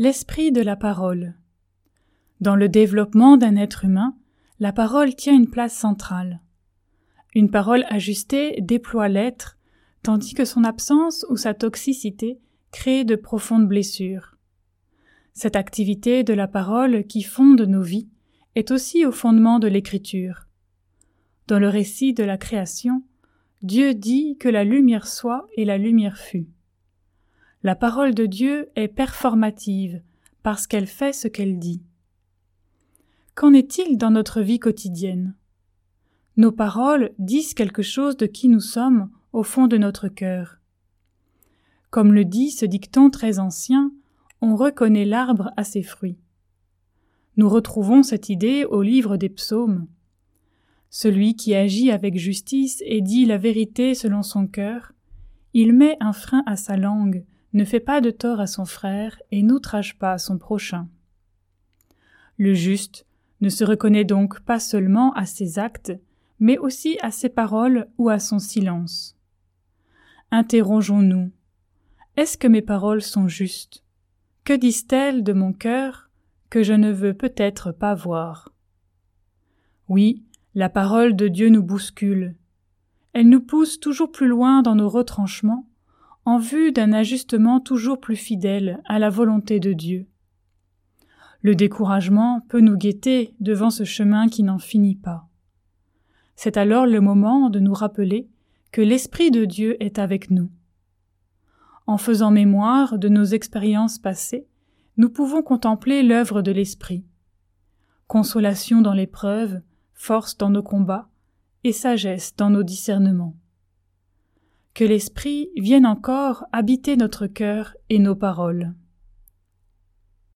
L'esprit de la parole. Dans le développement d'un être humain, la parole tient une place centrale. Une parole ajustée déploie l'être, tandis que son absence ou sa toxicité crée de profondes blessures. Cette activité de la parole qui fonde nos vies est aussi au fondement de l'écriture. Dans le récit de la création, Dieu dit que la lumière soit et la lumière fut. La parole de Dieu est performative parce qu'elle fait ce qu'elle dit. Qu'en est-il dans notre vie quotidienne? Nos paroles disent quelque chose de qui nous sommes au fond de notre cœur. Comme le dit ce dicton très ancien, on reconnaît l'arbre à ses fruits. Nous retrouvons cette idée au livre des psaumes. Celui qui agit avec justice et dit la vérité selon son cœur, il met un frein à sa langue ne fait pas de tort à son frère et n'outrage pas son prochain. Le juste ne se reconnaît donc pas seulement à ses actes, mais aussi à ses paroles ou à son silence. Interrogeons-nous. Est-ce que mes paroles sont justes? Que disent-elles de mon cœur que je ne veux peut-être pas voir? Oui, la parole de Dieu nous bouscule. Elle nous pousse toujours plus loin dans nos retranchements, en vue d'un ajustement toujours plus fidèle à la volonté de Dieu. Le découragement peut nous guetter devant ce chemin qui n'en finit pas. C'est alors le moment de nous rappeler que l'Esprit de Dieu est avec nous. En faisant mémoire de nos expériences passées, nous pouvons contempler l'œuvre de l'Esprit. Consolation dans l'épreuve, force dans nos combats, et sagesse dans nos discernements que l'Esprit vienne encore habiter notre cœur et nos paroles.